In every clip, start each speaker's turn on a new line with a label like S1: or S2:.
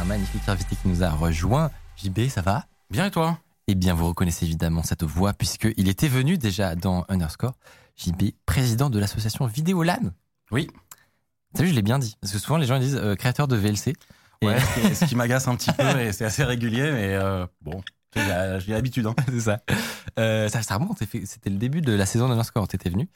S1: Un magnifique invité qui nous a rejoint. JB, ça va?
S2: Bien et toi?
S1: Eh bien, vous reconnaissez évidemment cette voix puisqu'il était venu déjà dans Underscore. JB, président de l'association Vidéolan.
S2: Oui.
S1: Vu, je l'ai bien dit. Parce que souvent, les gens ils disent euh, créateur de VLC.
S2: Ouais, ce qui- ce qui m'agace un petit peu et c'est assez régulier, mais euh, bon, j'ai l'habitude. Hein.
S1: c'est ça. Euh, ça. Ça remonte. C'était le début de la saison d'Underscore. T'étais venu.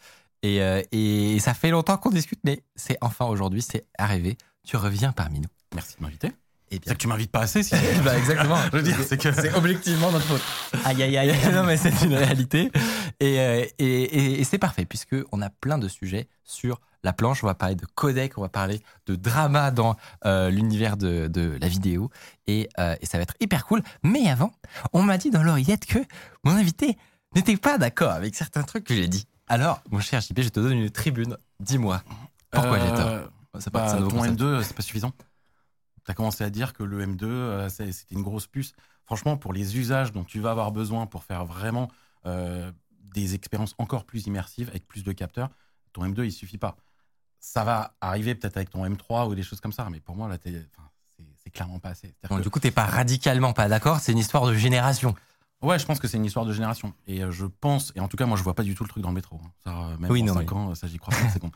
S1: Et, euh, et ça fait longtemps qu'on discute, mais c'est enfin aujourd'hui, c'est arrivé. Tu reviens parmi nous.
S2: Merci de m'inviter.
S1: Et
S2: C'est que tu m'invites pas assez, si.
S1: bah exactement.
S2: Je veux dire, c'est que.
S1: C'est objectivement notre faute. Aïe, aïe, aïe. non, mais c'est une réalité. Et, euh, et, et- et c'est parfait, puisque on a plein de sujets sur la planche. On va parler de codec, on va parler de drama dans euh, l'univers de, de la vidéo. Et, euh, et ça va être hyper cool. Mais avant, on m'a dit dans l'oreillette que mon invité n'était pas d'accord avec certains trucs que j'ai dit. Alors, mon cher JP, je te donne une tribune. Dis-moi, pourquoi j'ai tort C'est
S2: bah,
S1: un nouveau
S2: ton
S1: concept.
S2: M2, c'est pas suffisant. Tu as commencé à dire que le M2, euh, c'était une grosse puce. Franchement, pour les usages dont tu vas avoir besoin pour faire vraiment euh, des expériences encore plus immersives avec plus de capteurs, ton M2, il suffit pas. Ça va arriver peut-être avec ton M3 ou des choses comme ça, mais pour moi, là, c'est- clairement pas assez. C'est-à-dire
S1: Bon,
S2: que-
S1: du coup, t'es pas radicalement pas d'accord. C'est une histoire de génération.
S2: Ouais, je pense que c'est une histoire de génération. Et euh, je pense, et en tout cas, moi, je vois pas du tout le truc dans le métro. hein. Ça, même
S1: Oui,
S2: dans
S1: non,
S2: 5 ans, ça, j'y crois pas, c'est con.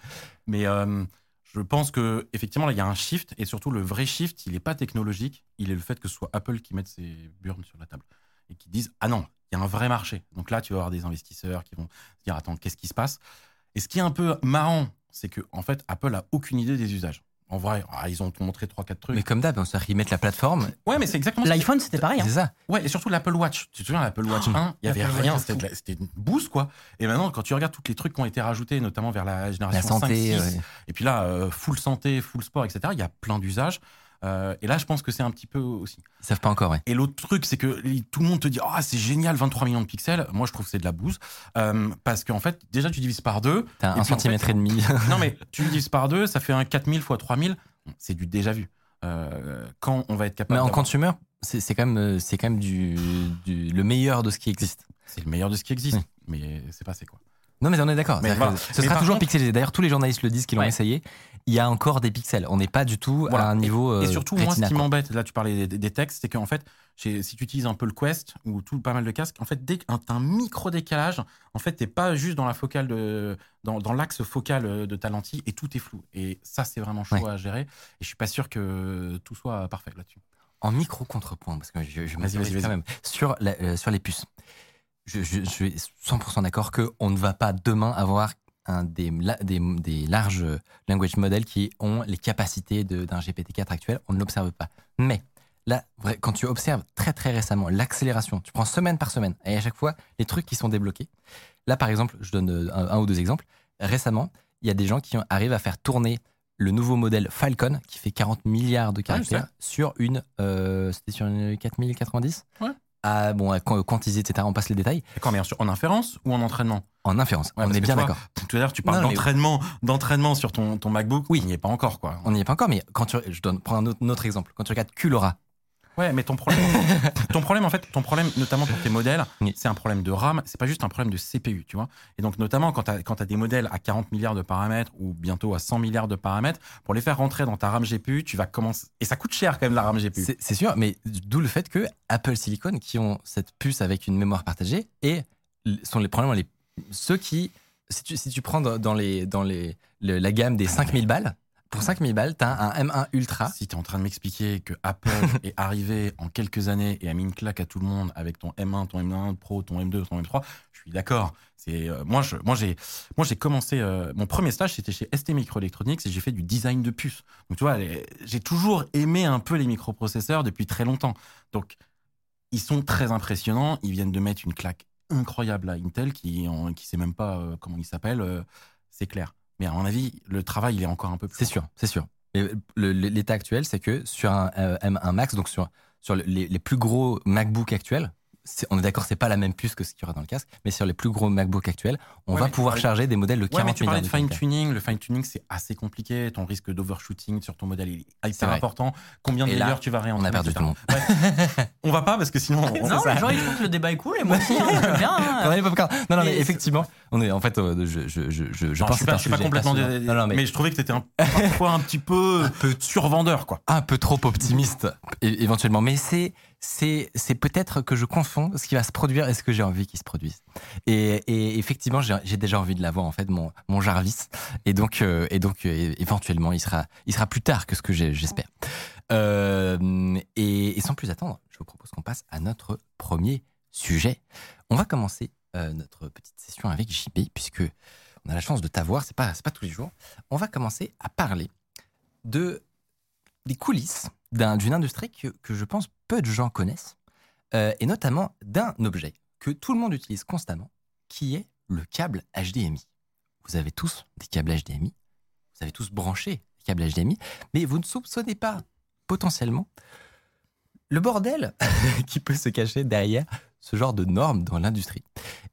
S2: Mais euh, je pense que effectivement, là, il y a un shift, et surtout, le vrai shift, il n'est pas technologique, il est le fait que ce soit Apple qui mette ses burnes sur la table et qui disent Ah non, il y a un vrai marché. Donc là, tu vas avoir des investisseurs qui vont se dire Attends, qu'est-ce qui se passe? Et ce qui est un peu marrant, c'est que en fait, Apple a aucune idée des usages. En vrai, ah, ils ont montré 3-4 trucs.
S1: Mais comme d'hab, ils mettent la plateforme.
S2: Ouais, mais c'est exactement
S3: L'iPhone, c'était pareil. hein.
S1: C'est ça.
S2: Ouais, et surtout l'Apple Watch. Tu te souviens, l'Apple Watch
S1: Oh,
S2: 1, il y avait rien, c'était la- une bouse, quoi. Et maintenant, quand tu regardes tous les trucs qui ont été rajoutés, notamment vers la
S1: La
S2: génération
S1: santé.
S2: 5, 6,
S1: ouais.
S2: et puis là, euh, full santé, full sport, etc., il y a plein d'usages. Euh, et là, je pense que c'est un petit peu aussi.
S1: Ils savent pas encore, ouais.
S2: Et l'autre truc, c'est que tout le monde te dit Ah, c'est génial, 23 millions de pixels. Moi, je trouve que c'est de la bouse. Euh, parce qu'en fait, déjà, tu divises par deux.
S1: T'as un
S2: en
S1: centimètre
S2: fait-
S1: et demi.
S2: non, mais tu divises par deux, ça fait un 4000 fois 3000. C'est du déjà vu. Euh, quand on va être capable.
S1: Mais en consumer, c'est quand même, c'est quand même du, du- le meilleur de ce qui existe.
S2: C'est le meilleur de ce qui existe.
S1: Oui.
S2: Mais c'est passé, quoi.
S1: Non, mais on est d'accord.
S2: Voilà.
S1: Ce
S2: Mais
S1: sera toujours
S2: contre-
S1: pixelisé. D'ailleurs, tous les journalistes le disent qui l'ont
S3: Ouais.
S1: essayé. Il y a encore des pixels. On n'est pas du tout
S2: Voilà.
S1: à un niveau. euh,
S2: Et surtout, moi, ce qui m'embête, là, tu parlais des, des textes, c'est qu'en fait, si tu utilises un peu le Quest ou tout pas mal de casques, en fait, dès que t'as un micro décalage, en fait, t'es pas juste dans la focale de, dans, dans l'axe focal euh, de ta lentille et tout est flou. Et ça, c'est vraiment chaud
S1: Ouais.
S2: à gérer. Et je suis pas sûr que tout soit parfait là-dessus.
S1: En micro contrepoint, parce que je, je quand même sur, la- euh, sur les puces. Je, je- je suis 100% d'accord qu'on ne va pas demain avoir un des, des, des larges language models qui ont les capacités d'un GPT-4 actuel. On ne l'observe pas. Mais là, quand tu observes très très récemment l'accélération, tu prends semaine par semaine, et à chaque fois, les trucs qui sont débloqués. Là, par exemple, je donne euh, un, un ou deux exemples. Récemment, il y a des gens qui arrivent à faire tourner le nouveau modèle Falcon qui fait 40 milliards de
S2: je
S1: caractères sur une. euh, C'était sur une 4090
S2: Ouais.
S1: Ah, bon, à quantiser, etc. On passe les détails.
S2: D'accord, mais en, en inférence ou en entraînement?
S1: En inférence.
S2: Ouais,
S1: on est bien d'accord.
S2: Tout à l'heure, tu parles
S1: mais-
S2: d'entraînement, d'entraînement sur ton, ton MacBook.
S1: Oui.
S2: On n'y est pas encore, quoi.
S1: On n'y est pas encore, mais quand tu. Je donne, prends un autre, un autre exemple. Quand tu regardes Culora,
S2: Ouais, mais ton problème, ton problème en fait, ton problème notamment pour tes modèles,
S1: Oui.
S2: c'est un problème de RAM, c'est pas juste un problème de CPU, tu vois. Et donc notamment quand tu as, des modèles à 40 milliards de paramètres ou bientôt à 100 milliards de paramètres, pour les faire rentrer dans ta RAM GPU, tu vas commencer et ça coûte cher quand même la RAM GPU.
S1: c'est sûr, mais d'où le fait que Apple Silicon, qui ont cette puce avec une mémoire partagée, et sont les problèmes les ceux qui, si tu, si tu prends dans dans les, dans les, le- la gamme des 5000 balles, pour 5000 balles, tu as un M1 Ultra.
S2: Si tu es en train de m'expliquer que Apple est arrivé en quelques années et a mis une claque à tout le monde avec ton M1, ton M1 Pro, ton M2, ton M3, je suis d'accord. C'est euh, moi je moi j'ai moi j'ai commencé euh, mon premier stage c'était chez ST Microelectronics et j'ai fait du design de puces. Donc tu vois, j'ai toujours aimé un peu les microprocesseurs depuis très longtemps. Donc ils sont très impressionnants, ils viennent de mettre une claque incroyable à Intel qui en, qui sait même pas euh, comment il s'appelle, c'est clair. Mais à mon avis, le travail, il est encore un peu plus.
S1: C'est sûr, c'est sûr. L'état actuel, c'est que sur un euh, M1 Max, donc sur, sur les, les plus gros MacBook actuels, c'est- on est d'accord, c'est pas la même puce que ce qu'il y aura dans le casque, mais sur les plus gros MacBook actuels, on
S2: Ouais,
S1: va pouvoir
S2: parlais-
S1: charger des modèles de
S2: Ouais,
S1: 40
S2: mais tu parlais de fine tuning. Le fine tuning, c'est assez compliqué. Ton risque d'overshooting sur ton modèle il est
S1: C'est
S2: hyper important. Combien de
S1: là,
S2: tu vas
S1: On
S2: réentraîner
S1: a perdu tout le monde.
S2: On va pas parce que sinon. on-
S3: Non, les gens ils trouvent que le débat est cool et moi aussi, hein, bien. hein.
S1: Non, non, mais effectivement, on est en fait, euh, je, je, je, je, je
S2: Non,
S1: pense
S2: suis
S1: que
S2: pas, je suis pas
S1: un
S2: complètement. dé-
S1: Non, non, mais,
S2: mais je trouvais que t'étais un, parfois un petit peu, survendeur, quoi.
S1: un peu trop optimiste éventuellement, mais c'est c'est peut-être que je confonds ce qui va se produire et ce que j'ai envie qu'il se produise. Et, effectivement, j'ai déjà envie de l'avoir en fait mon mon Jarvis et donc euh, et donc euh, éventuellement il sera il sera plus tard que ce que j'espère. Euh, et, sans plus attendre, je vous propose qu'on passe à notre premier sujet. On va commencer notre petite session avec JP puisque on a la chance de t'avoir, c'est pas pas tous les jours. On va commencer à parler de des coulisses d'un- d'une industrie que, je pense peu de gens connaissent, euh, et notamment d'un objet que tout le monde utilise constamment, qui est le câble HDMI. Vous avez tous des câbles HDMI, vous avez tous branché des câbles HDMI, mais vous ne soupçonnez pas potentiellement le bordel qui peut se cacher derrière ce genre de normes dans l'industrie.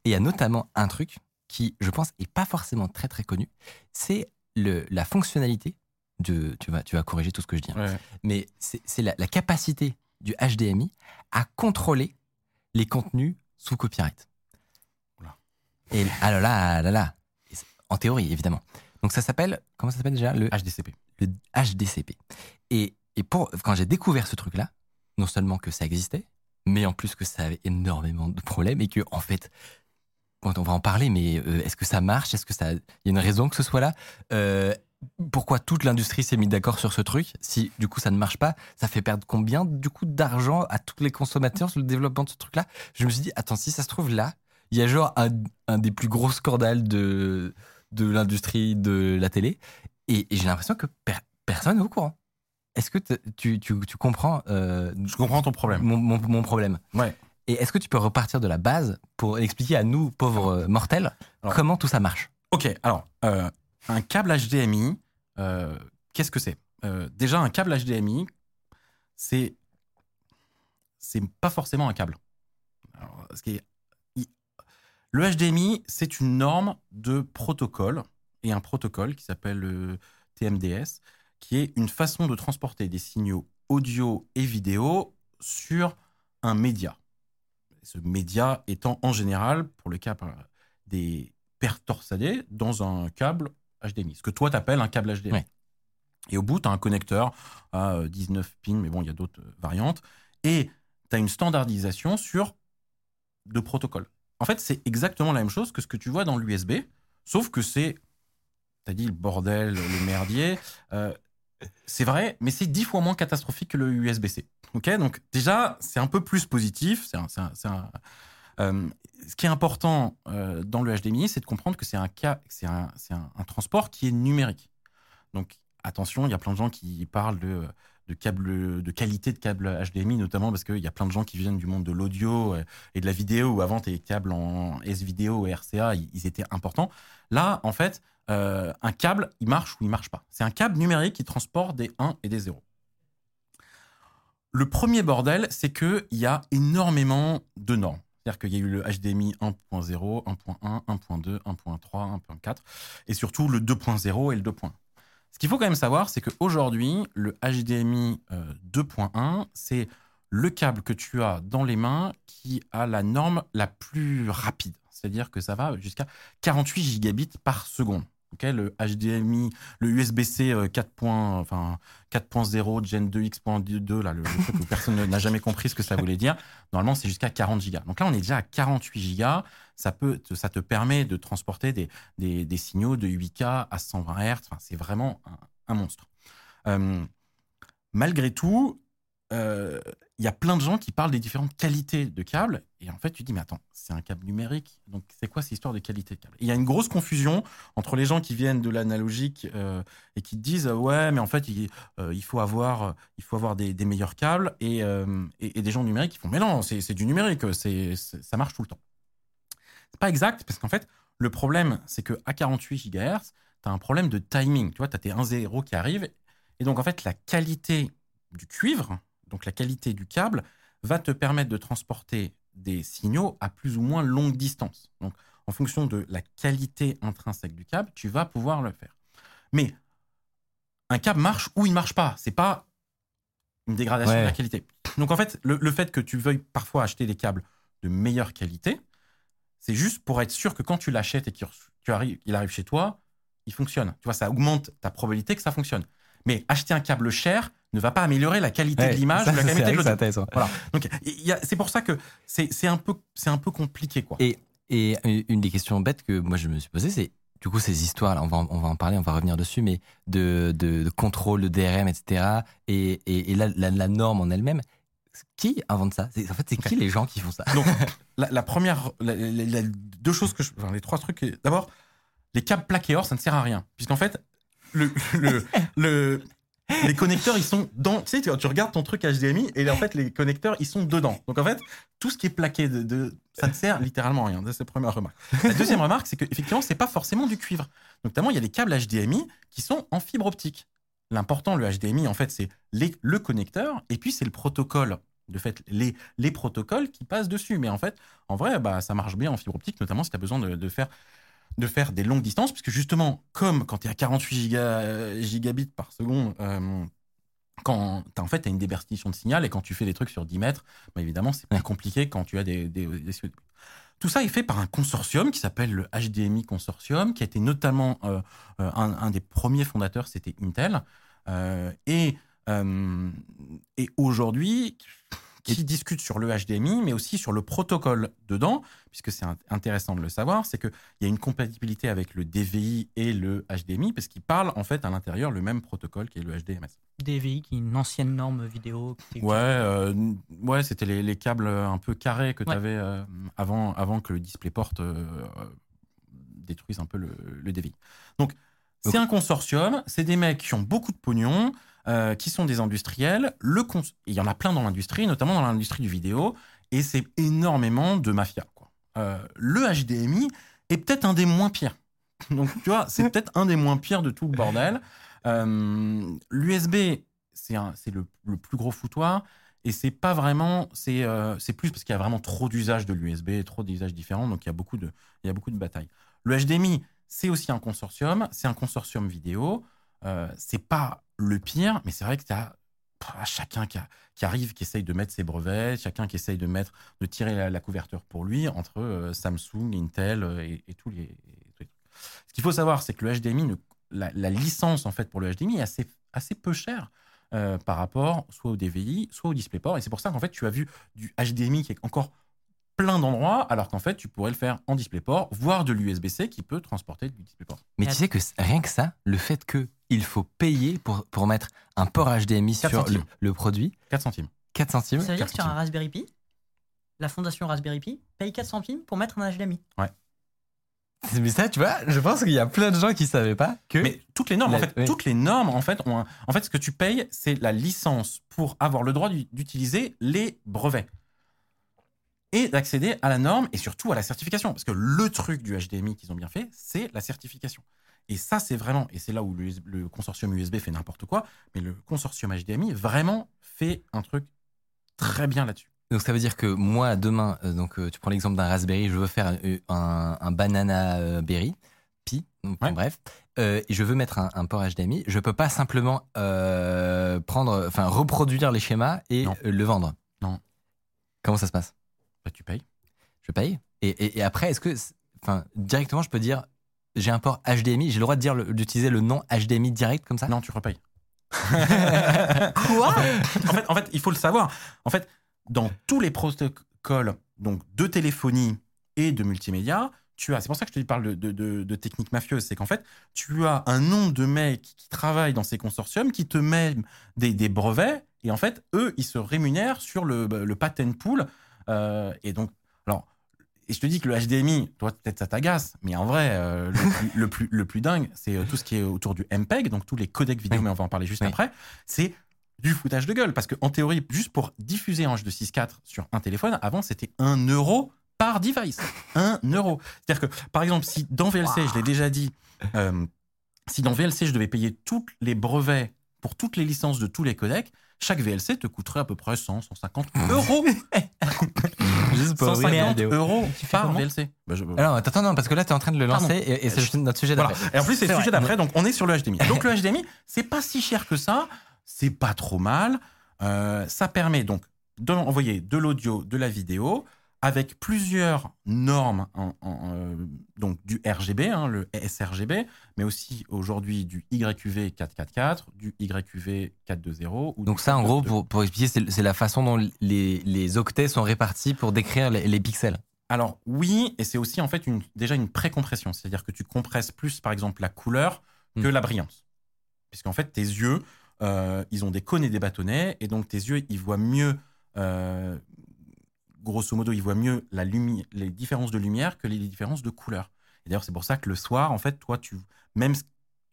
S1: Et il y a notamment un truc qui, je pense, est pas forcément très très connu, c'est la fonctionnalité de, tu vas, tu vas corriger tout ce que je dis, hein, mais c'est la, la capacité du HDMI à contrôler les contenus sous copyright.
S2: Oula.
S1: Et ah là là, là là, en théorie évidemment. Donc ça s'appelle, comment ça s'appelle déjà? Le,
S2: HDCP.
S1: le HDCP. Et, et pour, quand j'ai découvert ce truc-là, non seulement que ça existait, mais en plus que ça avait énormément de problèmes et que en fait, on va en parler, mais euh, est-ce que ça marche? Est-ce que ça, il y a une raison que ce soit là? Euh, Pourquoi toute l'industrie s'est mise d'accord sur ce truc Si du coup ça ne marche pas, ça fait perdre combien du coup d'argent à tous les consommateurs sur le développement de ce truc-là? Je me suis dit, attends, si ça se trouve là, il y a genre un, un des plus gros scandales de, de l'industrie de la télé, et, et j'ai l'impression que per- personne n'est au courant. Est-ce que tu, tu, tu comprends euh,
S2: Je comprends ton problème.
S1: mon, mon, mon problème?
S2: Ouais.
S1: Et est-ce que tu peux repartir de la base pour expliquer à nous, pauvres euh, mortels,
S2: Alors-
S1: comment tout ça marche?
S2: Ok, alors, euh, un câble HDMI, euh, qu'est-ce que c'est? Euh, Déjà, un câble HDMI, c'est c'est pas forcément un câble. Le HDMI, c'est une norme de protocole, et un protocole qui s'appelle le TMDS, qui est une façon de transporter des signaux audio et vidéo sur un média. Ce média étant en général, pour le cas des paires torsadées, dans un câble HDMI. Ce que toi, t'appelles un câble HDMI.
S1: Ouais.
S2: Et au bout, tu as un connecteur à euh, 19 pins, mais bon, il y a d'autres euh, variantes. Et tu as une standardisation sur deux protocoles. En fait, c'est exactement la même chose que ce que tu vois dans l'USB, sauf que c'est, tu as dit le bordel, le merdier. euh, c'est vrai, mais c'est dix fois moins catastrophique que le USB-C. Ok, donc déjà, c'est un peu plus positif. C'est un- c'est un- c'est un- euh, ce qui est important euh, dans le HDMI, c'est de comprendre que c'est un, transport qui est numérique. Donc attention, il y a plein de gens qui parlent de, qualité de câble HDMI, notamment parce qu'il y a plein de gens qui viennent du monde de l'audio euh, et de la vidéo, où avant tes câbles en S-Vidéo et RCA, ils, étaient importants. Là, en fait, un câble, il marche ou il marche pas. C'est un câble numérique qui transporte des 1 et des 0. Le premier bordel, c'est qu'il y a énormément de normes. C'est-à-dire qu'il y a eu le HDMI 1.0, 1.1, 1.2, 1.3, 1.4, et surtout le 2.0 et le 2.1. Ce qu'il faut quand même savoir, c'est qu'aujourd'hui, le HDMI euh, 2.1, c'est le câble que tu as dans les mains qui a la norme la plus rapide. C'est-à-dire que ça va jusqu'à 48 gigabits par seconde. Ok, le HDMI, le USB-C euh, 4. point- enfin, 4.0 Gen 2X.2, là, le, truc où personne n'a jamais compris ce que ça voulait dire. Normalement, c'est jusqu'à 40 gigas. Donc là, on est déjà à 48 gigas. Ça, peut, te- ça te permet de transporter des, signaux de 8K à 120 Hz. C'est vraiment un, monstre. Euh, malgré tout, euh, il y a plein de gens qui parlent des différentes qualités de câbles. Et en fait, tu dis, mais attends, c'est un câble numérique. Donc, c'est quoi cette histoire de qualité de câble? Il y a une grosse confusion entre les gens qui viennent de l'analogique euh, et qui disent, euh, ouais, mais en fait, il, euh, il faut avoir, il faut avoir des, meilleurs câbles. Et, euh, et, des gens numériques qui font, mais non, c'est du numérique, c'est ça marche tout le temps. C'est pas exact, parce qu'en fait, le problème, c'est qu'à 48 GHz, tu as un problème de timing. Tu vois, tu as tes 1-0 qui arrivent. Et donc, en fait, la qualité du cuivre, donc la qualité du câble, va te permettre de transporter des signaux à plus ou moins longue distance. Donc, en fonction de la qualité intrinsèque du câble, tu vas pouvoir le faire. Mais un câble marche ou il marche pas. C'est pas une dégradation
S1: Ouais.
S2: de la qualité. Donc en fait, le, le fait que tu veuilles parfois acheter des câbles de meilleure qualité, c'est juste pour être sûr que quand tu l'achètes et qu'il arrives, il arrive chez toi, il fonctionne. Tu vois, ça augmente ta probabilité que ça fonctionne. Mais acheter un câble cher ne va pas améliorer la qualité
S1: Ouais,
S2: de l'image ou la qualité de l'audio. Voilà. Donc c'est pour ça que c'est un peu c'est un peu compliqué quoi.
S1: Et, et une des questions bêtes que moi je me suis posée, c'est du coup ces histoires, là, on va, en- on va en parler, on va revenir dessus, mais de, de, de contrôle, de DRM, etc. Et, et, et la, la, la norme en elle-même, qui invente ça? En fait, c'est qui les gens qui font ça?
S2: Donc, la, la première, la- deux choses que je, enfin, les trois trucs. D'abord, les câbles plaqués or, ça ne sert à rien, puisqu'en fait, le, le, le- les connecteurs, ils sont dans. Tu sais, tu, regardes ton truc HDMI et en fait, les connecteurs, ils sont dedans. Donc, en fait, tout ce qui est plaqué, de, de- ça ne sert littéralement à rien. C'est la première remarque. La deuxième remarque, c'est qu'effectivement, c'est pas forcément du cuivre. Notamment, il y a les câbles HDMI qui sont en fibre optique. L'important, le HDMI, en fait, c'est le connecteur et puis c'est le protocole. De fait, les, les protocoles qui passent dessus. Mais en fait, en vrai, bah, ça marche bien en fibre optique, notamment si tu as besoin de faire, de faire des longues distances, puisque justement, comme quand tu es à 48 giga- gigabits par seconde, euh, quand tu en fait, t'as une déberstition de signal, et quand tu fais des trucs sur 10 mètres, bah, évidemment, c'est
S1: Ouais.
S2: compliqué quand tu as des, des, des- Tout ça est fait par un consortium qui s'appelle le HDMI Consortium, qui a été notamment euh, euh, un, un des premiers fondateurs, c'était Intel. Euh, et et aujourd'hui, qui discute sur le HDMI, mais aussi sur le protocole dedans, puisque c'est int- intéressant de le savoir, c'est qu'il y a une compatibilité avec le DVI et le HDMI, parce qu'ils parlent en fait à l'intérieur le même protocole qui est le HDMS.
S3: DVI, qui est une ancienne norme vidéo. qui
S2: Ouais, euh, ouais c'était les, les câbles un peu carrés que tu
S3: Ouais.
S2: avais avant, avant que le DisplayPort euh, euh, détruise un peu le, le DVI. Donc, c'est un consortium, c'est des mecs qui ont beaucoup de pognon, euh, qui sont des industriels. Le cons- Il y en a plein dans l'industrie, notamment dans l'industrie du vidéo, et c'est énormément de mafia. Quoi. Euh, le HDMI est peut-être un des moins pires. Donc, tu vois, c'est peut-être un des moins pires de tout le bordel. Euh, L'USB, c'est le, plus gros foutoir. Et c'est pas vraiment, c'est plus parce qu'il y a vraiment trop d'usages de l'USB, trop d'usages différents, donc il y a beaucoup de batailles. Le HDMI, c'est aussi un consortium, c'est un consortium vidéo. Euh, c'est pas le pire, mais c'est vrai que tu as chacun qui, arrive, qui essaye de mettre ses brevets, chacun qui essaye de mettre, de tirer la, couverture pour lui entre euh, Samsung, Intel euh, et, et tous les. Ce qu'il faut savoir, c'est que le HDMI, la, licence en fait pour le HDMI est assez, peu chère par rapport soit au DVI, soit au DisplayPort. Et c'est pour ça qu'en fait, tu as vu du HDMI qui est encore plein d'endroits, alors qu'en fait, tu pourrais le faire en DisplayPort, voire de l'USB-C qui peut transporter du DisplayPort.
S1: Mais tu sais que rien que ça, le fait que il faut payer pour, pour mettre un port HDMI sur
S2: 4
S1: le, produit,
S2: 4 centimes.
S1: 4 centimes.
S3: Ça veut dire que
S2: 4
S3: sur un. Raspberry Pi, la fondation Raspberry Pi paye 4 centimes pour mettre un HDMI.
S1: Mais ça, tu vois, je pense qu'il y a plein de gens qui savaient pas que.
S2: Mais toutes les normes, en fait,
S1: oui.
S2: toutes les normes, en fait, ont un- en fait, ce que tu payes, c'est la licence pour avoir le droit d'u- d'utiliser les brevets et d'accéder à la norme et surtout à la certification. Parce que le truc du HDMI qu'ils ont bien fait, c'est la certification. Et ça, c'est vraiment, et c'est là où le, consortium USB fait n'importe quoi, mais le consortium HDMI vraiment fait un truc très bien là-dessus.
S1: Donc ça veut dire que moi demain, euh, donc euh, tu prends l'exemple d'un Raspberry, je veux faire euh, un, un banana berry, Pi, donc,
S2: Ouais.
S1: bref, euh, et je veux mettre un, un port HDMI, je peux pas simplement prendre, enfin reproduire les schémas et
S2: Non.
S1: le vendre.
S2: Non.
S1: Comment ça se passe?
S2: Bah, tu payes.
S1: Je paye. Et, et- et après, est-ce que, enfin, directement, je peux dire, j'ai un port HDMI, j'ai le droit de dire d'utiliser le nom HDMI direct comme ça?
S2: Non, tu repayes.
S3: Quoi?
S2: En fait, en fait, il faut le savoir. En fait, dans tous les protocoles donc de téléphonie et de multimédia, tu as. C'est pour ça que je te parle de, de, de, de techniques mafieuses. C'est qu'en fait, tu as un nombre de mecs qui travaillent dans ces consortiums qui te mettent des, des brevets et en fait, eux, ils se rémunèrent sur le, le patent pool. Euh, et donc, alors. Et je te dis que le HDMI, toi, peut-être ça t'agace, mais en vrai, euh, le, plus, le, plus, le plus dingue, c'est euh, tout ce qui est autour du MPEG, donc tous les codecs vidéo,
S1: Oui.
S2: mais on va en parler juste
S1: Oui.
S2: après. C'est du foutage de gueule. Parce qu'en théorie, juste pour diffuser un jeu de 6.4 sur un téléphone, avant, c'était 1 euro par device. 1 euro. C'est-à-dire que, par exemple, si dans VLC, je l'ai déjà dit, euh, si dans VLC, je devais payer tous les brevets pour toutes les licences de tous les codecs, chaque VLC te coûterait à peu près 100, 150 euros.
S1: Juste pour ouvrir la
S2: 150
S1: vidéo.
S2: euros
S3: Tu fais
S2: par VLC. Bah, je-
S1: Alors, attends, non, parce que là, tu es en train de le lancer et, et c'est notre sujet
S2: Voilà.
S1: d'après.
S2: Et en plus, c'est le sujet d'après, donc on est sur le HDMI. Donc le HDMI, c'est pas si cher que ça, c'est pas trop mal. Euh, ça permet donc d'envoyer de l'audio, de la vidéo, avec plusieurs normes, en- en- euh, donc du RGB, hein, le sRGB, mais aussi aujourd'hui du YQV 444, du YQV 420. Ou
S1: Donc ça, en gros,
S2: 422.
S1: pour, pour expliquer, c'est la façon dont les, les octets sont répartis pour décrire les, les pixels.
S2: Alors oui, et c'est aussi en fait une, déjà une précompression, c'est-à-dire que tu compresses plus par exemple la couleur que
S1: Mm.
S2: la brillance. Puisqu'en fait tes yeux, euh, ils ont des cônes et des bâtonnets, et donc tes yeux, ils voient mieux, euh, grosso modo, ils voient mieux la les différences de lumière que les différences de couleur. Et d'ailleurs c'est pour ça que le soir, en fait, toi, tu, même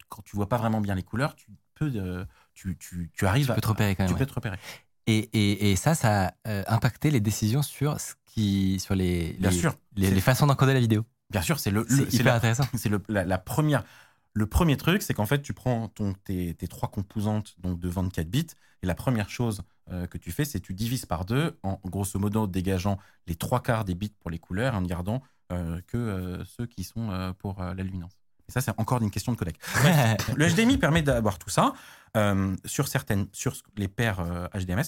S2: quand tu vois pas vraiment bien les couleurs, tu peux, euh, tu, tu, tu arrives
S1: Tu
S2: à
S1: peux te repérer quand même.
S2: tu
S1: ouais.
S2: peux te repérer.
S1: Et, et, et ça, ça a euh, impacté les décisions sur, ce qui, sur les,
S2: Bien
S1: les,
S2: sûr.
S1: les, façons d'encoder la vidéo.
S2: Bien sûr, c'est le,
S1: C'est
S2: le- c'est
S1: hyper
S2: la-
S1: intéressant.
S2: C'est le, la, la première. Le premier truc, c'est qu'en fait, tu prends ton, tes, tes trois composantes donc de 24 bits, et la première chose euh, que tu fais, c'est tu divises par deux, en grosso modo dégageant les trois quarts des bits pour les couleurs, et en ne gardant euh, que euh, ceux qui sont pour euh, la luminance. Et ça, c'est encore une question de codec. Le HDMI permet d'avoir tout ça sur certaines, sur les paires HDMS,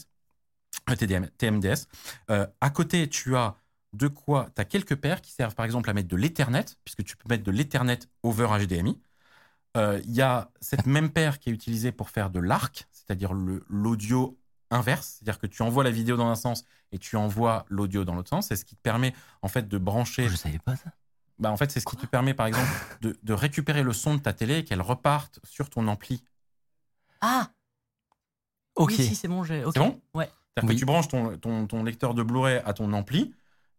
S2: TDM, TMDS. À côté, tu as de quoi Tu as quelques paires qui servent par exemple à mettre de l'Ethernet, puisque tu peux mettre de l'Ethernet over HDMI. Euh, Il y a cette même paire qui est utilisée pour faire de l'arc, c'est-à-dire l'audio inverse, c'est-à-dire que tu envoies la vidéo dans un sens et tu envoies l'audio dans l'autre sens. C'est ce qui te permet en fait de brancher.
S1: Je savais pas ça.
S2: Bah, en fait, c'est ce qui te permet par exemple de, de récupérer le son de ta télé et qu'elle reparte sur ton ampli.
S3: Ah
S1: Ok.
S3: Oui, si, c'est bon, j'ai.
S2: C'est bon?
S3: Ouais.
S2: C'est-à-dire
S1: Oui.
S2: que tu branches ton, ton, ton lecteur de Blu-ray à ton ampli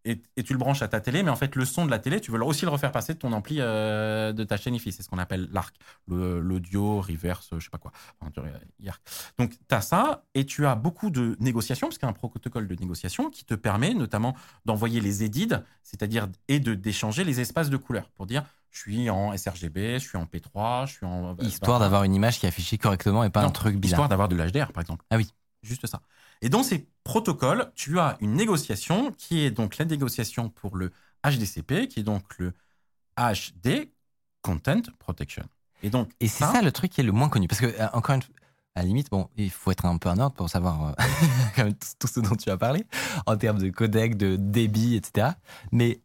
S2: et, et tu le branches à ta télé, mais en fait, le son de la télé, tu veux aussi le refaire passer de ton ampli euh, de ta chaîne IFI. C'est ce qu'on appelle l'ARC, l'audio, reverse, je sais pas quoi. Enfin, IARC. Donc, tu as ça et tu as beaucoup de négociations, parce qu'il y a un protocole de négociation qui te permet notamment d'envoyer les édits, c'est-à-dire et de d'échanger les espaces de couleurs pour dire je suis en sRGB, je suis en P3, je suis en.
S1: Histoire d'avoir une image qui est affichée correctement et pas
S2: Non,
S1: un truc bizarre.
S2: Histoire d'avoir de l'HDR, par exemple.
S1: Ah oui.
S2: Juste ça. Et dans ces protocoles, tu as une négociation qui est donc la négociation pour le HDCP, qui est donc le HD Content Protection. Et donc,
S1: Et c'est ça le truc qui est le moins connu. Parce que, euh, encore une fois, à la limite, bon, il faut être un peu un ordre pour savoir euh, tout, tout ce dont tu as parlé, en termes de codec, de débit, etc. Mais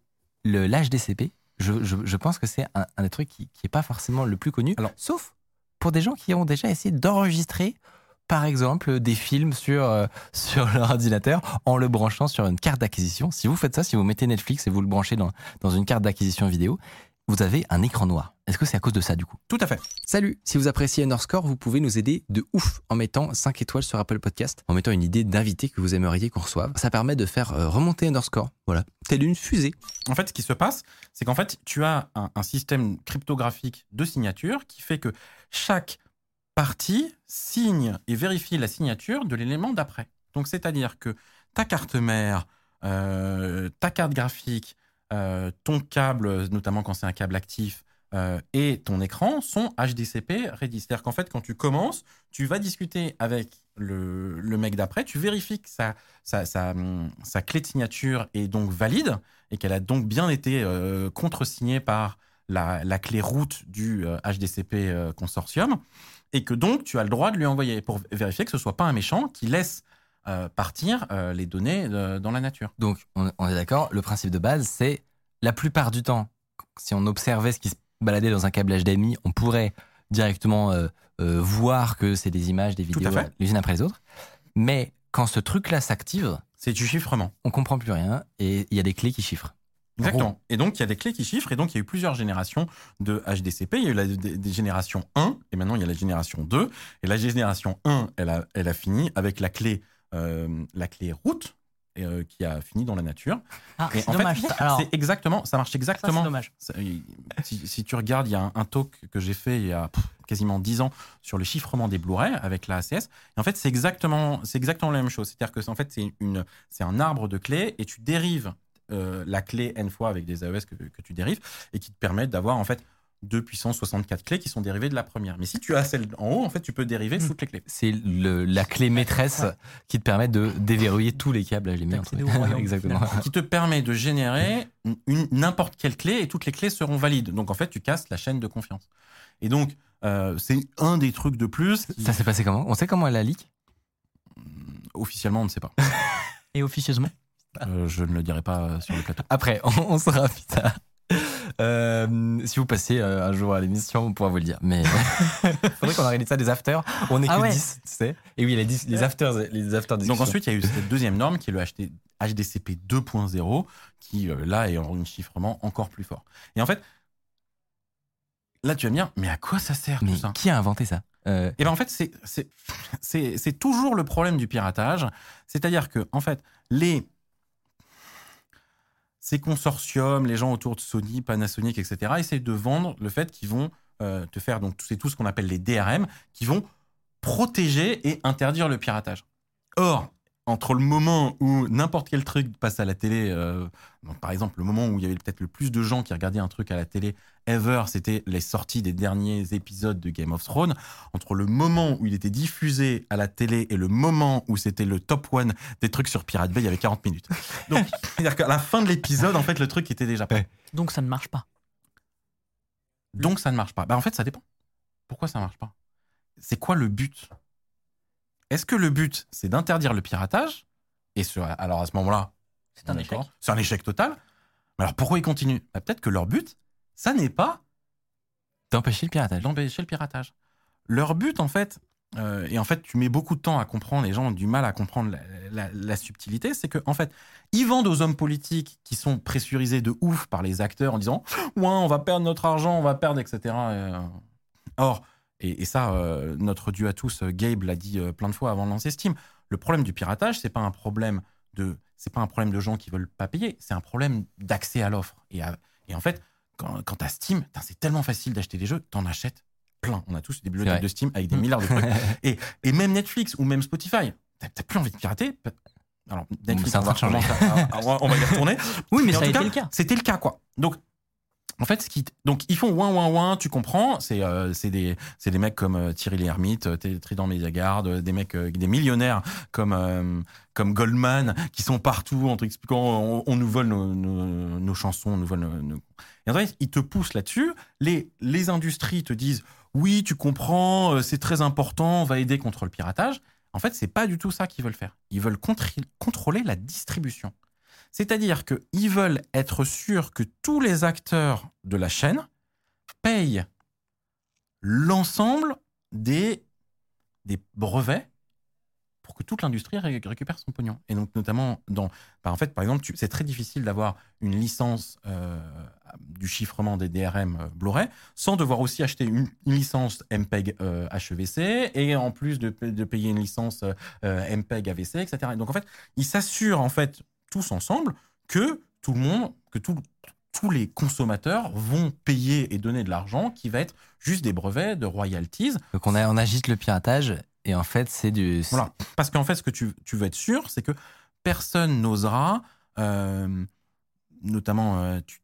S1: le l'HDCP, je, je, je pense que c'est un, un des trucs qui n'est pas forcément le plus connu,
S2: Alors-
S1: sauf pour des gens qui ont déjà essayé d'enregistrer, par exemple, des films sur, euh, sur leur ordinateur en le branchant sur une carte d'acquisition. Si vous faites ça, si vous mettez Netflix et vous le branchez dans, dans une carte d'acquisition vidéo, vous avez un écran noir. Est-ce que c'est à cause de ça, du coup?
S2: Tout à fait.
S1: Salut Si vous appréciez Underscore, vous pouvez nous aider de ouf en mettant 5 étoiles sur Apple Podcast, en mettant une idée d'invité que vous aimeriez qu'on reçoive. Ça permet de faire euh, remonter Underscore, voilà, telle une fusée.
S2: En fait, ce qui se passe, c'est qu'en fait, tu as un, un système cryptographique de signature qui fait que chaque partie signe et vérifie la signature de l'élément d'après. Donc, c'est-à-dire que ta carte mère, euh, ta carte graphique, euh, ton câble, notamment quand c'est un câble actif, euh, et ton écran sont HDCP ready. C'est-à-dire qu'en fait, quand tu commences, tu vas discuter avec le, le mec d'après, tu vérifies que sa, sa, sa, hum, sa clé de signature est donc valide et qu'elle a donc bien été contresignée par la, la clé route du HDCP consortium et que donc tu as le droit de lui envoyer pour vérifier que ce soit pas un méchant qui laisse euh, partir euh, les données dans la nature.
S1: Donc, on, on est d'accord, le principe de base, c'est la plupart du temps, si on observait ce qui se baladait dans un câble HDMI, on pourrait directement euh, voir que c'est des images, des vidéos, les unes après les autres. Mais quand ce truc-là s'active,
S2: C'est du chiffrement.
S1: on comprend plus rien et il y a des clés qui chiffrent.
S2: Exactement. Et donc, il y a des clés qui chiffrent, et donc il y a eu plusieurs générations de HDCP. Il y a eu la, des, des générations 1, et maintenant il y a la génération 2. Et la génération 1, elle a, elle a fini avec la clé, euh, la clé route, euh, qui a fini dans la nature.
S3: Ah,
S2: Et
S3: c'est
S2: en
S3: dommage.
S2: fait,
S3: ça. Alors,
S2: exactement, ça marche
S3: ça,
S2: exactement.
S3: dommage.
S2: Ça, il- si, si tu regardes, il y a un, un talk que j'ai fait il y a pff, quasiment 10 ans sur le chiffrement des Blu-ray avec la ACS. Et en fait, c'est exactement, c'est exactement la même chose. C'est-à-dire que en fait, c'est une, c'est un arbre de clés et tu dérives euh, la clé n fois avec des AES que, que tu dérives et qui te permettent d'avoir en fait 2 puissance 64 clés qui sont dérivées de la première. Mais si tu as celle en haut, en fait, tu peux dériver
S3: Mm.
S2: toutes les clés.
S1: C'est le- la clé maîtresse qui te permet de déverrouiller tous les câbles
S3: au royaume,
S1: Exactement.
S2: qui te permet de générer une- n'importe quelle clé et toutes les clés seront valides. Donc en fait, tu casses la chaîne de confiance. Et donc, euh, c'est un des trucs de plus. qui-
S1: Ça s'est passé comment? On sait comment elle a leak?
S2: Officiellement, on ne sait pas.
S3: Et officieusement?
S2: Euh, je ne le dirai pas euh, sur le plateau.
S1: Après, on, on saura plus tard. Euh, si vous passez euh, un jour à l'émission, on pourra vous le dire. Mais faudrait qu'on organise ça des afters. On est
S3: Ah
S1: que
S3: ouais.
S1: 10, tu sais. Et oui, les, 10 les afters, les afters
S2: Donc ensuite, il y a eu cette deuxième norme qui est le HD HDCP 2.0 qui, euh, là, est en un chiffrement encore plus fort. Et en fait, là, tu vas me dire, mais à quoi ça sert
S1: Mais
S2: tout ça?
S1: qui a inventé ça? Euh,
S2: Et ben en fait, c'est toujours le problème du piratage. C'est-à-dire que, en fait, les. Ces consortiums, les gens autour de Sony, Panasonic, etc., essayent de vendre le fait qu'ils vont euh, te faire, donc c'est tout ce qu'on appelle les DRM, qui vont protéger et interdire le piratage. Or, entre le moment où n'importe quel truc passe à la télé, euh, donc par exemple le moment où il y avait peut-être le plus de gens qui regardaient un truc à la télé ever, c'était les sorties des derniers épisodes de Game of Thrones. Entre le moment où il était diffusé à la télé et le moment où c'était le top one des trucs sur Pirate Bay, il y avait 40 minutes. Donc, c'est-à-dire qu'à la fin de l'épisode, en fait, le truc était déjà prêt.
S3: Donc ça ne marche pas.
S2: Donc ça ne marche pas. Bah, en fait, ça dépend. Pourquoi ça ne marche pas? C'est quoi le but? Est-ce que le but, c'est d'interdire le piratage? Et alors à ce moment-là,
S3: C'est un échec.
S2: C'est un échec total. Mais alors pourquoi ils continuent? Bah, Peut-être que leur but, ça n'est pas
S1: D'empêcher le piratage.
S2: d'empêcher le piratage. Leur but, en fait, euh, et en fait, tu mets beaucoup de temps à comprendre, les gens ont du mal à comprendre la, la- la subtilité, c'est que en fait, ils vendent aux hommes politiques qui sont pressurisés de ouf par les acteurs en disant Ouais, on va perdre notre argent, on va perdre, etc. Euh, Or, et, et ça, euh, notre dieu à tous, euh, Gabe l'a dit euh, plein de fois avant de lancer Steam, le problème du piratage, c'est pas un problème de. C'est pas un problème de gens qui veulent pas payer, c'est un problème d'accès à l'offre. Et, en fait, quand, quand t'as Steam, c'est tellement facile d'acheter des jeux, t'en achètes plein. On a tous des bibliothèques de Steam avec des milliards de trucs. Et, et même Netflix ou même Spotify, t'as plus envie de pirater. Alors, Netflix, on va,
S1: changer.
S2: on va- y retourner.
S3: Oui, mais
S2: Mais en
S3: ça a
S2: tout
S3: été
S2: cas,
S3: le cas.
S2: C'était le cas, quoi. Donc, en fait, donc ils font ouin ouin ouin, tu comprends. C'est euh, c'est des c'est des mecs comme euh, Thierry Lhermitte, euh, Trident Mediagard, euh, des mecs des millionnaires comme comme Goldman qui sont partout en t'expliquant on, on nous vole nos, nos, chansons, on nous vole nos, Et en fait, ils te poussent là-dessus. Les les industries te disent oui, tu comprends, c'est très important, on va aider contre le piratage. En fait, c'est pas du tout ça qu'ils veulent faire. Ils veulent contrôler la distribution. C'est-à-dire qu'ils veulent être sûrs que tous les acteurs de la chaîne payent l'ensemble des, brevets pour que toute l'industrie ré- récupère son pognon. Et donc, notamment, dans, bah, en fait, par exemple, c'est très difficile d'avoir une licence euh, du chiffrement des DRM euh, Blu-ray sans devoir aussi acheter une, licence MPEG euh, HEVC et en plus de, pa- de payer une licence euh, MPEG AVC, etc. Et donc, en fait, ils s'assurent, en fait, tous ensemble que tout le monde, que tout- tous les consommateurs vont payer et donner de l'argent qui va être juste des brevets, de royalties.
S1: Donc on, a, on agite le piratage et en fait c'est du.
S2: Voilà. Parce qu'en fait, ce que tu, tu veux être sûr, c'est que personne n'osera, euh, notamment, euh, tu-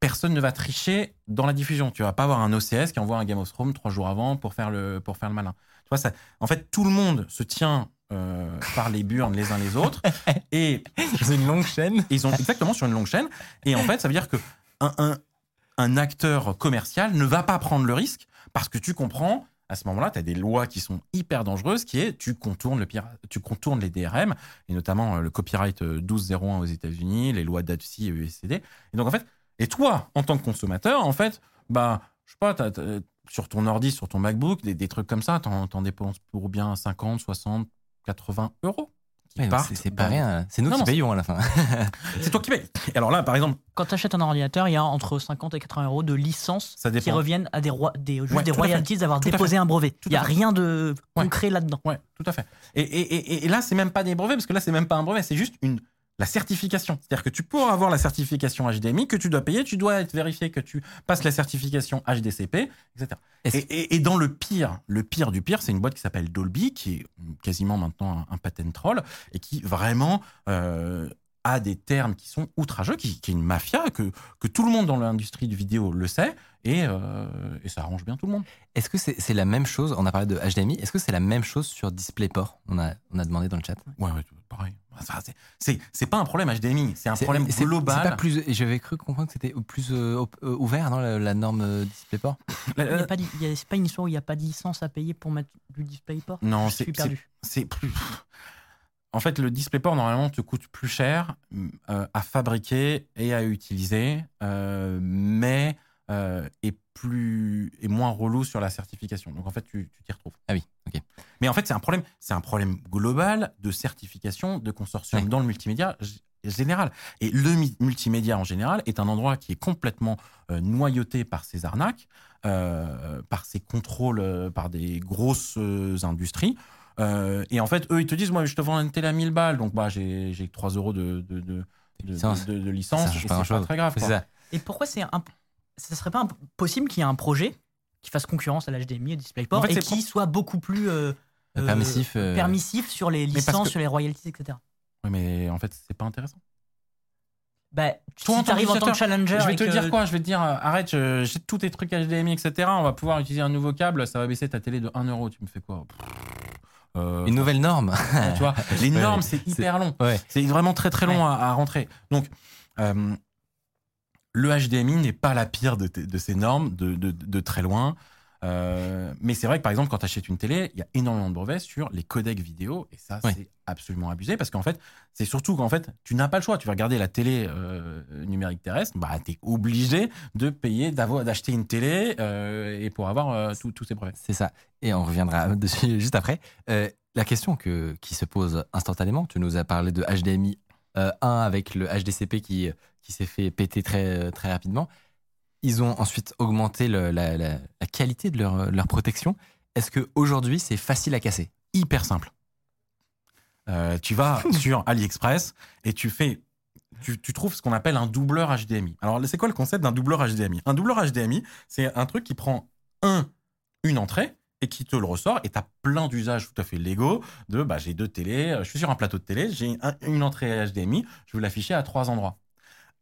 S2: personne ne va tricher dans la diffusion. Tu vas pas avoir un OCS qui envoie un Game of Thrones trois jours avant pour faire le, pour faire le malin. Tu vois, ça, en fait, tout le monde se tient euh, par les burnes les uns les autres et
S1: C'est une longue chaîne.
S2: ils ont exactement sur une longue chaîne. Et en fait, ça veut dire que un, un, un acteur commercial ne va pas prendre le risque parce que tu comprends. À ce moment-là, tu as des lois qui sont hyper dangereuses, qui est tu contournes, le tu contournes les DRM, et notamment euh, le copyright euh, 1201 aux États-Unis, les lois d'ATSI et USCD. Et donc, en fait, et toi, en tant que consommateur, en fait, bah, je sais pas, t'as- sur ton ordi, sur ton MacBook, des, des trucs comme ça, t'en dépenses pour bien 50, 60, 80 euros. qui
S1: Ouais, c'est pas rien. C'est nous
S2: Non,
S1: qui
S2: non,
S1: payons à la fin.
S2: C'est toi qui payes. Et alors là, par exemple,
S3: Quand tu achètes un ordinateur, il y a entre 50 et 80 euros de licences
S2: Ça
S3: qui reviennent à des, roi- des, juste
S2: Ouais,
S3: des royalties d'avoir déposé un brevet.
S2: Tout
S3: Il n'y a
S2: à fait.
S3: rien de
S2: Ouais.
S3: concret là-dedans.
S2: Ouais, tout à fait. Et, et, et, et là, c'est même pas des brevets, parce que là, c'est même pas un brevet, c'est juste une, la certification. C'est-à-dire que tu pourras avoir la certification HDMI que tu dois payer, tu dois être vérifié que tu passes la certification HDCP, etc. Et, et, et dans le pire, le pire du pire, c'est une boîte qui s'appelle Dolby, qui est quasiment maintenant un, un patent troll, et qui vraiment euh, à des termes qui sont outrageux, qui, qui est une mafia, que, que tout le monde dans l'industrie du vidéo le sait, et, euh, et ça arrange bien tout le monde.
S1: Est-ce que c'est c'est la même chose On a parlé de HDMI. Est-ce que c'est la même chose sur DisplayPort? On a, on a demandé dans le chat.
S2: Ouais, ouais, pareil. C'est- C'est c'est pas un problème HDMI, c'est un problème
S1: c'est- C'est
S2: global.
S1: pas plus. et J'avais cru comprendre que c'était plus euh, euh, ouvert, non, la, la norme euh, DisplayPort?
S2: La-
S3: Il y a pas d'hi- il y a- C'est pas une histoire où il n'y a pas de licence à payer pour mettre du DisplayPort?
S2: Non, c'est-
S3: perdu.
S2: c'est plus. En fait, le DisplayPort normalement te coûte plus cher euh, à fabriquer et à utiliser, euh, mais euh, est plus est moins relou sur la certification. Donc en fait, tu t'y retrouves.
S1: Ah oui, ok.
S2: Mais en fait, c'est un problème, c'est un problème global de certification de consortium
S1: Ouais.
S2: dans le multimédia général. Et le multimédia en général est un endroit qui est complètement euh, noyauté par ces arnaques, euh, par ces contrôles, par des grosses industries. Euh, et en fait, eux, ils te disent, moi, je te vends une télé à 1000 balles, donc bah, j'ai j'ai que 3 euros de, de, de, de,
S1: licence.
S2: de- de
S1: Ça
S2: licence.
S1: change
S2: et
S1: pas
S2: c'est pas très grave.
S1: C'est
S2: quoi.
S1: ça.
S3: Et pourquoi c'est un... ça serait pas un- possible qu'il y ait un projet qui fasse concurrence à l'HDMI et DisplayPort
S2: En fait,
S3: et qui soit beaucoup plus euh, euh,
S1: Permissif, euh,
S3: permissif sur les licences,
S2: que-
S3: sur les royalties, etc.
S2: Ouais, mais en fait, c'est pas intéressant.
S3: Bah,
S2: Toi, en
S3: si
S2: tant
S3: t'arrives en tant que challenger,
S2: Je vais te
S3: que-
S2: dire quoi? Je vais te dire, arrête, je- j'ai tous tes trucs HDMI, etc. On va pouvoir utiliser un nouveau câble, ça va baisser ta télé de 1 euro. Tu me fais quoi? Euh,
S1: Une nouvelle norme.
S2: tu vois, les normes, c'est hyper long.
S1: ouais.
S2: C'est vraiment très très long
S3: Ouais.
S2: à, à rentrer. Donc, euh, le HDMI n'est pas la pire de, ces normes, de, de- de très loin. Euh, mais c'est vrai que par exemple, quand tu achètes une télé, il y a énormément de brevets sur les codecs vidéo, et ça, c'est absolument abusé parce qu'en fait, c'est surtout qu'en fait, tu n'as pas le choix. Tu vas regarder la télé euh, numérique terrestre, bah, tu es obligé de payer, d'acheter une télé euh, et pour avoir tous ces brevets.
S1: C'est ça. Et on reviendra dessus juste après. La question que, qui se pose instantanément, tu nous as parlé de HDMI 1 avec le HDCP qui, qui s'est fait péter très, très rapidement. Ils ont ensuite augmenté le- la, la- la qualité de leur, leur protection. Est-ce qu'aujourd'hui, c'est facile à casser?
S2: Hyper simple. Euh, tu vas sur AliExpress et tu fais, tu, tu trouves ce qu'on appelle un doubleur HDMI. Alors, c'est quoi le concept d'un doubleur HDMI Un doubleur HDMI, c'est un truc qui prend un, une entrée et qui te le ressort. Et tu as plein d'usages tout à fait légaux de bah, j'ai deux télés, je suis sur un plateau de télé, j'ai un- une entrée HDMI, je veux l'afficher à trois endroits.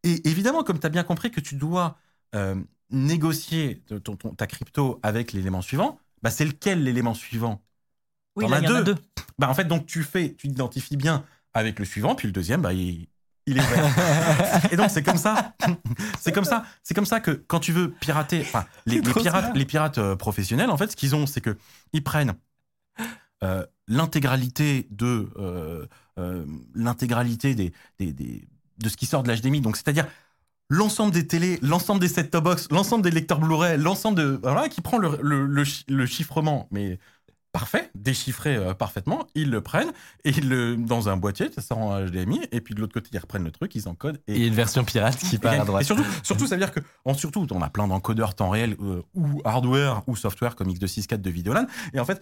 S2: Et évidemment, comme tu as bien compris que tu dois euh, négocier ton- ton- ta crypto avec l'élément suivant, bah, c'est lequel l'élément suivant?
S3: Oui, il y en a
S2: deux.
S3: deux.
S2: bah, en fait, donc tu fais, tu t'identifies bien avec le suivant, puis le deuxième, bah, il, il est vert. Et donc c'est comme ça, c'est comme ça, c'est comme ça que quand tu veux pirater, enfin les, pirates,
S1: smart.
S2: les pirates euh, professionnels, en fait, ce qu'ils ont, c'est que ils prennent euh, l'intégralité de euh, euh, l'intégralité des, des, des- de ce qui sort de l'HDMI, donc c'est-à-dire l'ensemble des télés, l'ensemble des set-top box, l'ensemble des lecteurs Blu-ray, l'ensemble de voilà, qui prend le, le, le chi- le chiffrement, mais parfait, déchiffré euh, parfaitement, ils le prennent et ils le dans un boîtier, ça sort en HDMI, et puis de l'autre côté ils reprennent le truc, ils encodent
S1: Et une version pirate qui part à
S2: et
S1: droite.
S2: surtout, surtout, ça veut dire que, en, surtout, on a plein d'encodeurs temps réel euh, ou hardware ou software comme X264 de Videolan. Et en fait,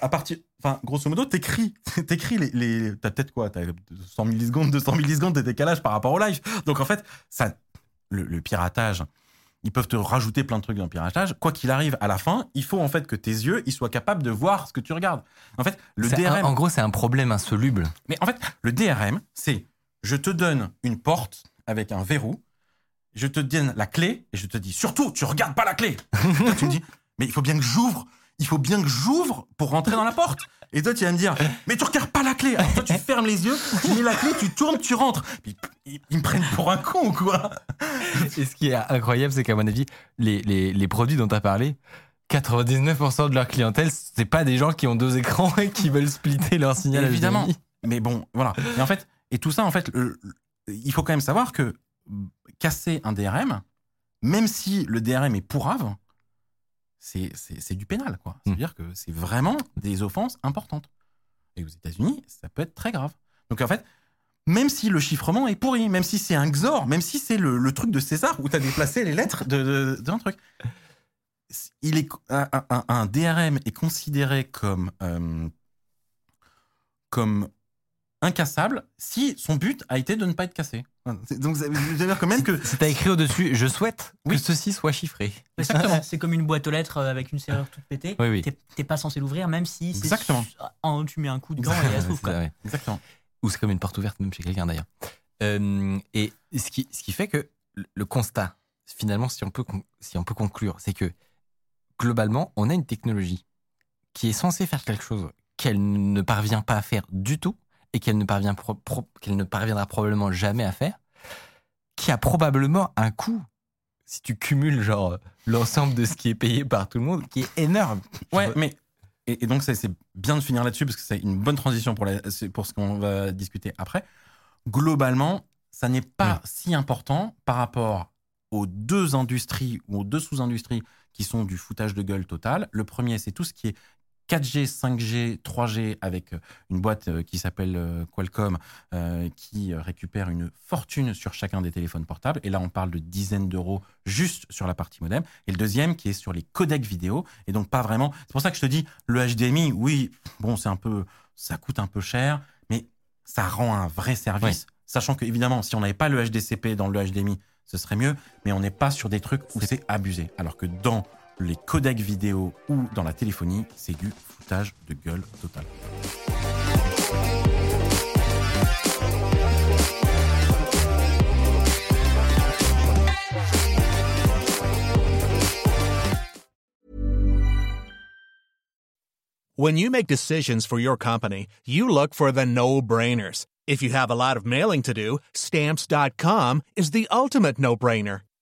S2: à partir, enfin, grosso modo, t'écris, t'écris les, les t'as peut-être quoi, t'as 100 millisecondes, 200 millisecondes de décalage par rapport au live. Donc en fait, ça, le, le piratage, ils peuvent te rajouter plein de trucs dans le piratage. Quoi qu'il arrive, à la fin, il faut en fait que tes yeux, ils soient capables de voir ce que tu regardes. En fait, le
S1: un-
S2: DRM.
S1: en gros, c'est un problème insoluble.
S2: Mais en fait, le DRM, c'est je te donne une porte avec un verrou, je te donne la clé et je te dis surtout, tu regardes pas la clé. Toi, tu me dis, mais il faut bien que j'ouvre, il faut bien que j'ouvre pour rentrer dans la porte. Et toi, tu vas me dire, mais tu regardes pas la clé. Alors toi, tu fermes les yeux, tu mets la clé, tu tournes, tu rentres. Puis, ils, ils me prennent pour un con ou quoi
S1: Et ce qui est incroyable, c'est qu'à mon avis, les, les, les produits dont tu as parlé, 99% de leur clientèle, c'est pas des gens qui ont deux écrans et qui veulent splitter leur signal.
S2: Évidemment.
S1: HDMI.
S2: Mais bon, voilà. Et en fait, et tout ça, en fait, le- il faut quand même savoir que casser un DRM, même si le DRM est pourrave, c'est du pénal, quoi.
S1: Mm.
S2: C'est-à-dire que c'est vraiment des offenses importantes. Et aux États-Unis, ça peut être très grave. Donc en fait, même si le chiffrement est pourri, même si c'est un XOR, même si c'est le, le truc de César où tu as déplacé les lettres de- de- d'un truc, il est, un, un- un DRM est considéré comme, euh, comme incassable si son but a été de ne pas être cassé. Donc, ça veut dire quand même que.
S1: Si t'as écrit au-dessus, je souhaite
S2: Oui.
S1: que ceci soit chiffré.
S3: Exactement. C'est comme une boîte aux lettres euh, avec une serrure toute pétée.
S1: Oui, oui.
S3: T'es- pas censé l'ouvrir, même si c'est
S2: Exactement.
S3: su- tu mets un coup dedans et elle.
S1: C'est ouais.
S2: Exactement.
S1: Ou c'est comme une porte ouverte, même chez quelqu'un d'ailleurs. Euh, et ce qui, ce qui fait que le- constat, finalement, si on peut, si on peut conclure, c'est que globalement, on a une technologie qui est censée faire quelque chose qu'elle ne parvient pas à faire du tout et qu'elle ne, parvient pro- pro- qu'elle ne parviendra probablement jamais à faire, qui a probablement un coût, si tu cumules genre l'ensemble de ce qui est payé par tout le monde, qui est énorme.
S2: Ouais, mais. Et, et donc, c'est bien de finir là-dessus parce que c'est une bonne transition pour, la- c'est pour ce qu'on va discuter après. Globalement, ça n'est pas si important par rapport aux deux industries ou aux deux sous-industries qui sont du foutage de gueule total. Le premier, c'est tout ce qui est 4G, 5G, 3G avec euh, une boîte euh, qui s'appelle euh, Qualcomm euh, qui récupère une fortune sur chacun des téléphones portables. Et là, on parle de dizaines d'euros juste sur la partie modem. Et le deuxième qui est sur les codecs vidéo. Et donc, pas vraiment. C'est pour ça que je te dis, le HDMI, oui, bon, c'est un peu, ça coûte un peu cher, mais ça rend un vrai service. Sachant que, évidemment, si on n'avait pas le HDCP dans le HDMI, ce serait mieux, mais on n'est pas sur des trucs où c'est abusé. Alors que dans les codecs vidéo ou dans la téléphonie, c'est du foutage de gueule total.
S4: When you make decisions for your company, you look for the no brainers. If you have a lot of mailing to do, stamps.com is the ultimate no brainer.